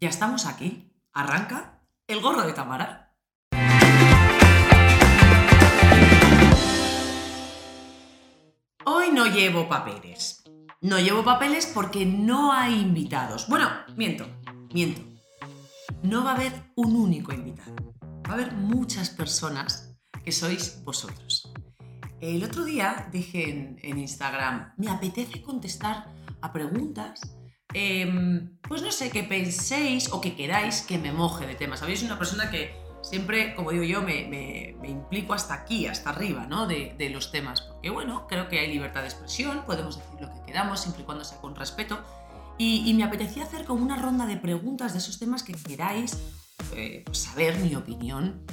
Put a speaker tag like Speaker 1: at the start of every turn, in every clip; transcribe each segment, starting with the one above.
Speaker 1: Ya estamos aquí. Arranca el gorro de Tamara. Hoy no llevo papeles. No llevo papeles porque no hay invitados. Bueno, miento, miento. No va a haber un único invitado. Va a haber muchas personas que sois vosotros. El otro día dije en, Instagram, me apetece contestar a preguntas Em, pues no sé, que penséis o que queráis que me moje de temas. Sabéis, una persona que siempre, como digo yo, me, implico hasta aquí, hasta arriba, ¿no? De, los temas. Porque, bueno, creo que hay libertad de expresión, podemos decir lo que queramos, siempre y cuando sea con respeto. Y, me apetecía hacer como una ronda de preguntas de esos temas que queráis eh, saber mi opinión.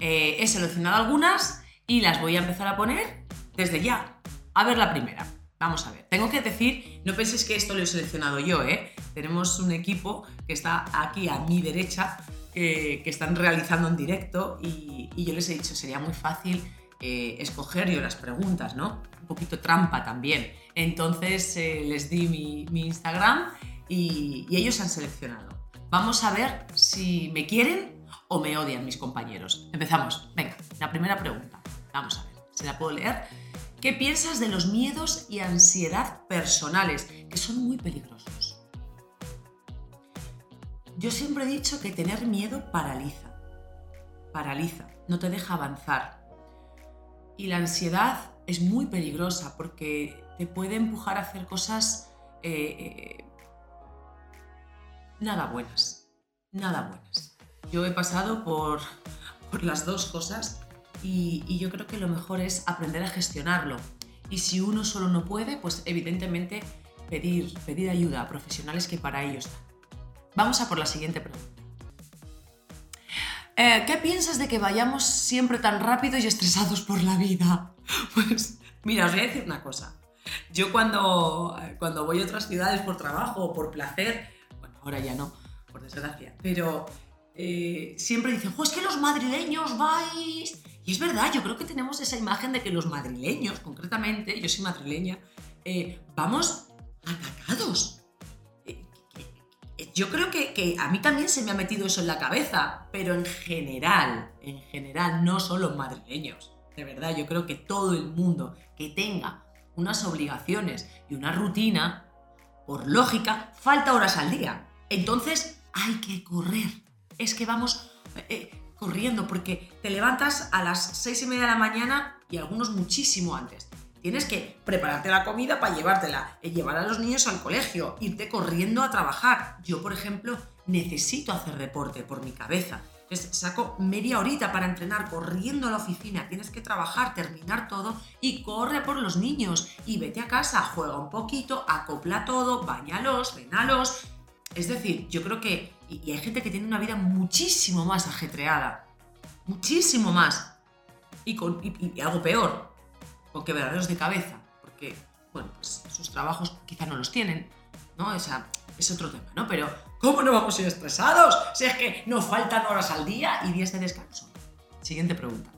Speaker 1: Eh, he seleccionado algunas y las voy a empezar a poner desde ya. A ver la primera. Vamos a ver, tengo que decir, no penséis que esto lo he seleccionado yo, ¿eh? Tenemos un equipo que está aquí a mi derecha, que están realizando en directo y, yo les he dicho, sería muy fácil eh, escoger yo las preguntas, ¿no? Un poquito trampa también. Entonces eh, les di mi, Instagram y, y ellos han seleccionado. Vamos a ver si me quieren o me odian mis compañeros. Empezamos. Venga, la primera pregunta. Vamos a ver, ¿se la puedo leer? ¿Qué piensas de los miedos y ansiedad personales, que son muy peligrosos? Yo siempre he dicho que tener miedo paraliza. Paraliza, no te deja avanzar. Y la ansiedad es muy peligrosa porque te puede empujar a hacer cosas eh, eh, nada buenas. Nada buenas. Yo he pasado por, por las dos cosas y, yo creo que lo mejor es aprender a gestionarlo. Y si uno solo no puede, pues evidentemente pedir, pedir ayuda a profesionales que para ello están. Vamos a por la siguiente pregunta. Eh, ¿Qué piensas de que vayamos siempre tan rápido y estresados por la vida? Pues mira, os voy a decir una cosa. Yo cuando, cuando voy a otras ciudades por trabajo o por placer, bueno, ahora ya no, por desgracia, pero eh, siempre dicen, pues que los madrileños vais y es verdad, yo creo que tenemos esa imagen de que los madrileños, concretamente, yo soy madrileña, eh, vamos atacados. Eh, yo creo que, que, a mí también se me ha metido eso en la cabeza, pero en general, en general, no solo madrileños. De verdad, yo creo que todo el mundo que tenga unas obligaciones y una rutina, por lógica, falta horas al día. Entonces, hay que correr. Es que vamos... Eh, corriendo porque te levantas a las seis y media de la mañana y algunos muchísimo antes. Tienes que prepararte la comida para llevártela, eh, llevar a los niños al colegio, irte corriendo a trabajar. Yo, por ejemplo, necesito hacer deporte por mi cabeza. Entonces saco media horita para entrenar corriendo a la oficina. Tienes que trabajar, terminar todo y corre por los niños. Y vete a casa, juega un poquito, acopla todo, bañalos, venalos. Es decir, yo creo que y, hay gente que tiene una vida muchísimo más ajetreada. Muchísimo más. Y, con, algo peor, con quebraderos de cabeza. Porque, bueno, pues sus trabajos quizá no los tienen, ¿no? Esa, es otro tema, ¿no? Pero, ¿cómo no vamos a ir estresados? Si es que nos faltan horas al día y días de descanso. Siguiente pregunta.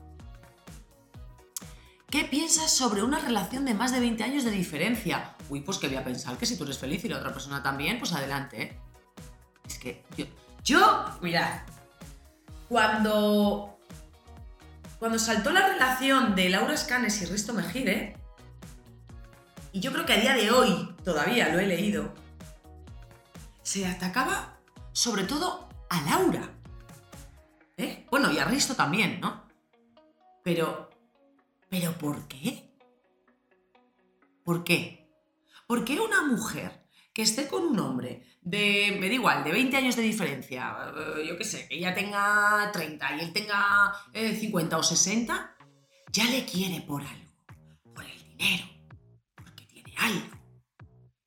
Speaker 1: ¿Qué piensas sobre una relación de más de 20 años de diferencia? Uy, pues que voy a pensar que si tú eres feliz y la otra persona también, pues adelante, ¿eh? Yo, yo mirad, cuando, cuando saltó la relación de Laura Scanes y Risto Mejide, y yo creo que a día de hoy todavía lo he leído, se atacaba sobre todo a Laura. ¿Eh? Bueno, y a Risto también, ¿no? Pero, ¿pero por qué? ¿Por qué? ¿Por qué una mujer que esté con un hombre de, me da igual, de 20 años de diferencia, eh, yo qué sé, que ella tenga 30 y él tenga 50 eh, o 60, ya le quiere por algo, por el dinero, porque tiene algo.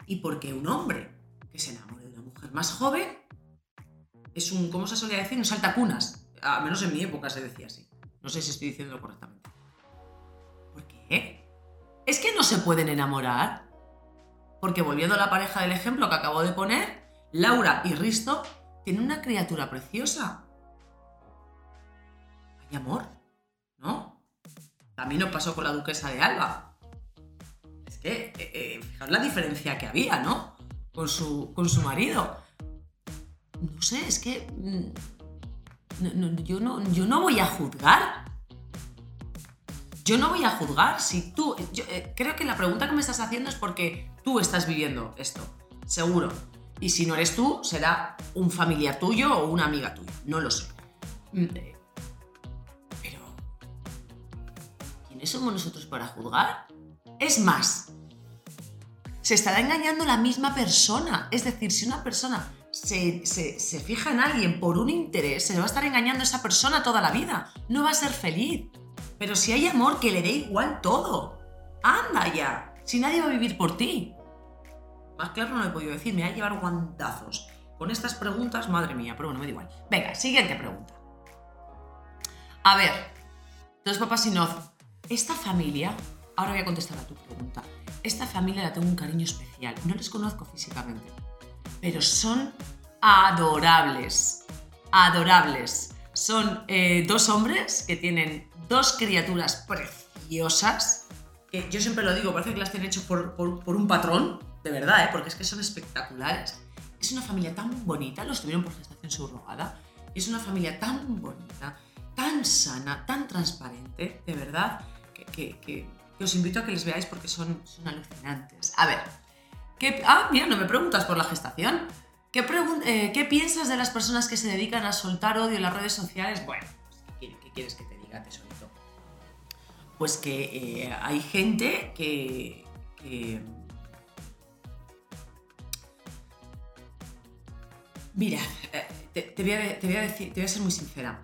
Speaker 1: Y porque un hombre que se enamore de una mujer más joven es un, ¿cómo se solía decir? Un saltacunas. Al menos en mi época se decía así. No sé si estoy diciéndolo correctamente. ¿Por qué? ¿Es que no se pueden enamorar? Porque volviendo a la pareja del ejemplo que acabo de poner, Laura y Risto tienen una criatura preciosa. Hay amor, ¿no? También nos pasó con la duquesa de Alba. Es que, eh, eh, fijaos la diferencia que había, ¿no? Con su, con su marido. no sé, es que mm, yo, no, yo no voy a juzgar. Yo no voy a juzgar si tú... Eh, creo que la pregunta que me estás haciendo es porque tú estás viviendo esto, seguro. Y si no eres tú, será un familiar tuyo o una amiga tuya, no lo sé. Mm, eh, pero... ¿Quiénes somos nosotros para juzgar? Es más, se estará engañando la misma persona. Es decir, si una persona se, fija en alguien por un interés, se va a estar engañando a esa persona toda la vida. No va a ser feliz. Pero si hay amor, que le dé igual todo. Anda ya. Si nadie va a vivir por ti. Más claro no lo he podido decir, me va a llevar guantazos. Con estas preguntas, madre mía, pero bueno, me da igual. Venga, siguiente pregunta. A ver, dos papás y. Esta familia, ahora voy a contestar a tu pregunta. Esta familia la tengo un cariño especial. No les conozco físicamente, pero son adorables. Adorables. Son eh, dos hombres que tienen dos criaturas preciosas, que yo siempre lo digo, parece que las tienen hecho por, un patrón, de verdad, ¿eh? porque es que son espectaculares. Es una familia tan bonita, los tuvieron por gestación subrogada, es una familia tan bonita, tan sana, tan transparente, de verdad, que, os invito a que les veáis porque son, son alucinantes. A ver, ¿qué, ah, mira, no me preguntas por la gestación. ¿Qué, eh, ¿Qué, piensas de las personas que se dedican a soltar odio en las redes sociales? Bueno, ¿qué, quieres que te diga, tesorito? Pues que eh, hay gente que, Mira, eh, te, voy a, decir, te voy a ser muy sincera.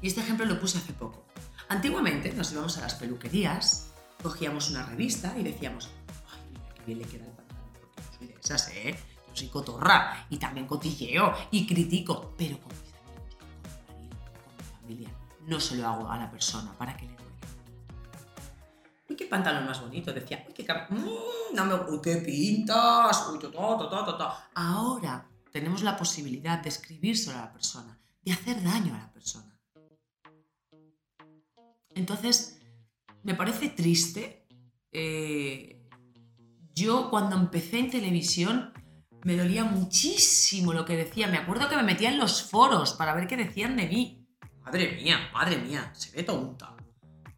Speaker 1: Y este ejemplo lo puse hace poco. Antiguamente nos íbamos a las peluquerías, cogíamos una revista y decíamos, ay, mira qué bien le queda el pantalón, porque yo soy de esas, ¿eh? Yo soy cotorra y también cotilleo y critico, pero con mis amigos, con mi marido, con mi familia, no se lo hago a la persona para que le duele. Uy, qué pantalón más bonito, decía, uy, qué mmm, uy, qué pintas, uy, to, to, Ahora tenemos la posibilidad de escribírselo a la persona, de hacer daño a la persona. Entonces, me parece triste. Eh, yo cuando empecé en televisión me dolía muchísimo lo que decía. Me acuerdo que me metía en los foros para ver qué decían de mí. Madre mía, madre mía, se ve tonta.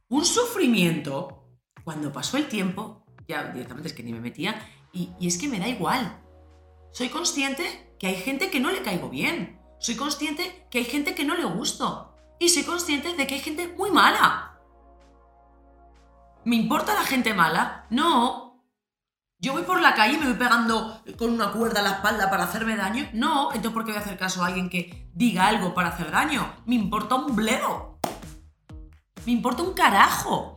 Speaker 1: Un sufrimiento. Cuando pasó el tiempo, ya directamente es que ni me metía, y, y es que me da igual. Soy consciente que hay gente que no le caigo bien. Soy consciente que hay gente que no le gusto. Y soy consciente de que hay gente muy mala. ¿Me importa la gente mala? No. ¿Yo voy por la calle y me voy pegando con una cuerda a la espalda para hacerme daño? No. Entonces, ¿por qué voy a hacer caso a alguien que diga algo para hacer daño? Me importa un bledo. Me importa un carajo.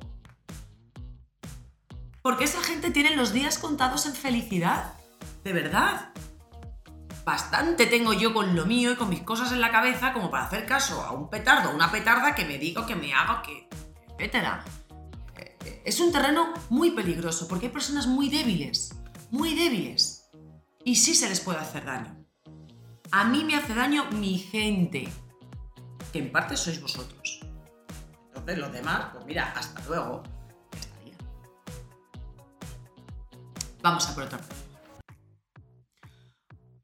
Speaker 1: Porque esa gente tiene los días contados en felicidad. De verdad bastante tengo yo con lo mío y con mis cosas en la cabeza como para hacer caso a un petardo, una petarda que me diga, que me haga, que. etcétera. Es un terreno muy peligroso porque hay personas muy débiles, muy débiles. Y sí se les puede hacer daño. A mí me hace daño mi gente, que en parte sois vosotros. Entonces, los demás, pues mira, hasta luego. Vamos a por otra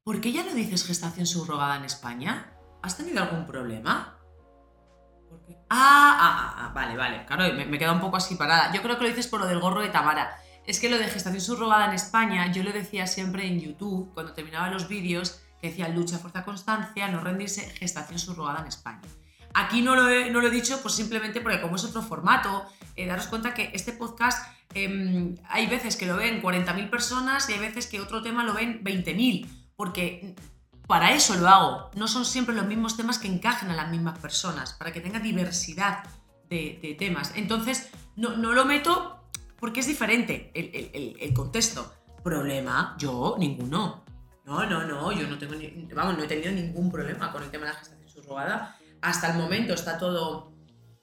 Speaker 1: ¿Por qué ya no dices gestación subrogada en España? ¿Has tenido algún problema? Ah, ah, ah, vale, vale. Claro, me, me queda un poco así parada. Yo creo que lo dices por lo del gorro de Tamara. Es que lo de gestación subrogada en España, yo lo decía siempre en YouTube, cuando terminaba los vídeos, que decía lucha, fuerza, constancia, no rendirse, gestación subrogada en España. Aquí no lo he, no lo he dicho, pues simplemente porque como es otro formato, eh, daros cuenta que este podcast em, hay veces que lo ven 40.000 personas y hay veces que otro tema lo ven 20.000 porque para eso lo hago. No son siempre los mismos temas que encajen a las mismas personas, para que tenga diversidad de, temas. Entonces, no, lo meto porque es diferente el, contexto. Problema, yo, ninguno. No, no, no, yo no tengo, vamos, no he tenido ningún problema con el tema de la gestación subrogada. Hasta el momento está todo,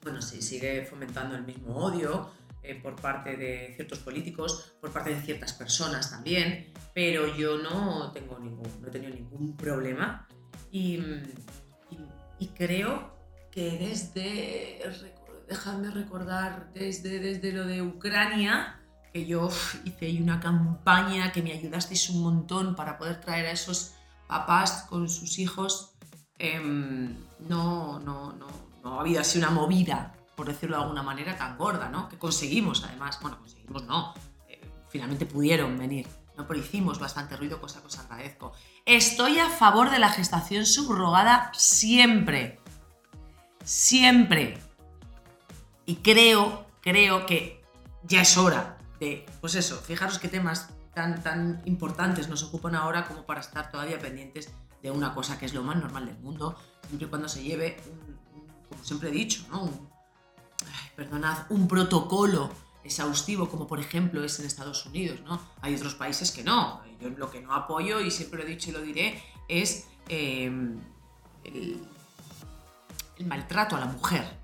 Speaker 1: bueno, sí, sigue fomentando el mismo odio, eh, por parte de ciertos políticos, por parte de ciertas personas también, pero yo no, tengo ningún, no he tenido ningún problema y, creo que desde, dejadme recordar, desde, desde lo de Ucrania, que yo hice ahí una campaña que me ayudasteis un montón para poder traer a esos papás con sus hijos, em, no, no, no, no ha habido así una movida, por decirlo de alguna manera, tan gorda, ¿no? Que conseguimos, además, bueno, conseguimos no, eh, finalmente pudieron venir, ¿no? Pero hicimos bastante ruido, cosa que os agradezco. Estoy a favor de la gestación subrogada siempre, siempre. Y creo, creo que ya es hora de, pues eso, fijaros qué temas tan, tan importantes nos ocupan ahora como para estar todavía pendientes de una cosa que es lo más normal del mundo, siempre y cuando se lleve, como siempre he dicho, ¿no? un, perdonad, un protocolo exhaustivo, como por ejemplo es en Estados Unidos. ¿no? Hay otros países que no. Yo lo que no apoyo, y siempre lo he dicho y lo diré, es em, el maltrato a la mujer.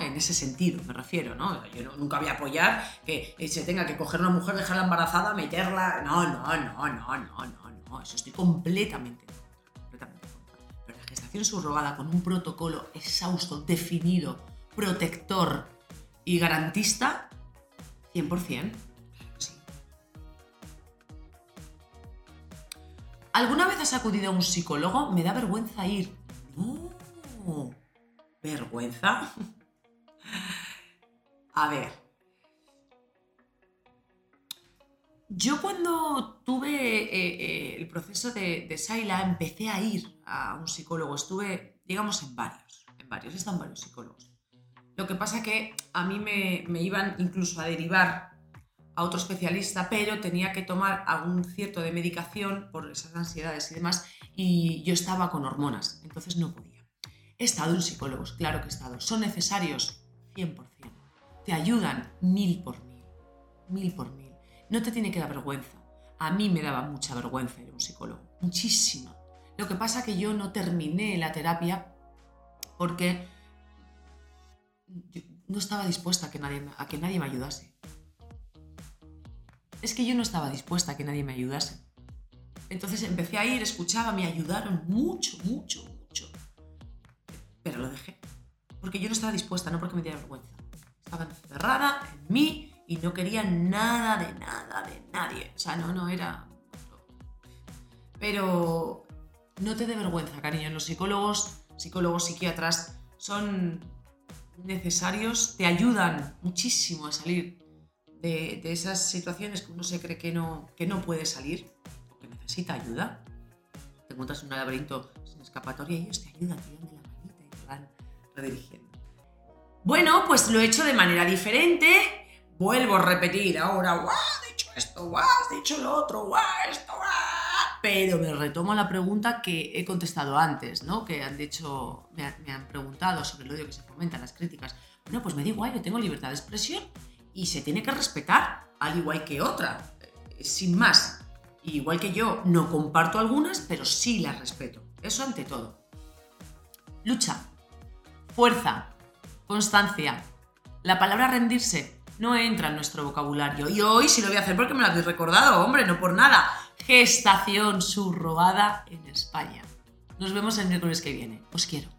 Speaker 1: En ese sentido me refiero, ¿no? Yo nunca voy a apoyar que se tenga que coger una mujer, dejarla embarazada, meterla. No, no, no, no, no, no, no. Eso estoy completamente, completamente Pero la gestación subrogada con un protocolo exhausto, definido, protector y garantista, 100%. Sí. ¿Alguna vez has acudido a un psicólogo? Me da vergüenza ir. No. ¿Vergüenza? A ver. Yo cuando tuve eh, eh, el proceso de, de Saila empecé a ir a un psicólogo. Estuve, digamos, en varios. En varios. Están varios psicólogos. Lo que pasa que a mí me, me iban incluso a derivar a otro especialista, pero tenía que tomar algún cierto de medicación por esas ansiedades y demás, y yo estaba con hormonas, entonces no podía. He estado en psicólogos, claro que he estado. ¿Son necesarios? 100% te ayudan mil por mil, mil por mil. No te tiene que dar vergüenza. A mí me daba mucha vergüenza ir a un psicólogo, muchísima. Lo que pasa que yo no terminé la terapia porque no estaba dispuesta a que, nadie, a que nadie me ayudase. Es que yo no estaba dispuesta a que nadie me ayudase. Entonces empecé a ir, escuchaba, me ayudaron mucho, mucho, mucho. Pero lo dejé. Porque yo no estaba dispuesta, no porque me diera vergüenza. Estaba encerrada en mí y no quería nada de nada de nadie. O sea, no, no era... Pero no te dé vergüenza, cariño. Los psicólogos, psicólogos, psiquiatras son necesarios, te ayudan muchísimo a salir de, esas situaciones que uno se cree que no, que no puede salir o que necesita ayuda. Te encuentras en un laberinto sin escapatoria y ellos te ayudan, te de la manita y te van redirigiendo. Bueno, pues lo he hecho de manera diferente. Vuelvo a repetir ahora, guau, has dicho esto, guau, has dicho lo otro, guau, esto, guau. Pero me retomo la pregunta que he contestado antes, ¿no? Que han dicho, me, han preguntado sobre el odio que se fomenta, las críticas. Bueno, pues me da igual, yo tengo libertad de expresión y se tiene que respetar, al igual que otra, eh, sin más. Igual que yo no comparto algunas, pero sí las respeto. Eso ante todo. Lucha, fuerza, Constancia. La palabra rendirse no entra en nuestro vocabulario. Y hoy sí lo voy a hacer porque me lo habéis recordado, hombre, no por nada. Gestación subrogada en España. Nos vemos el miércoles que viene. Os quiero.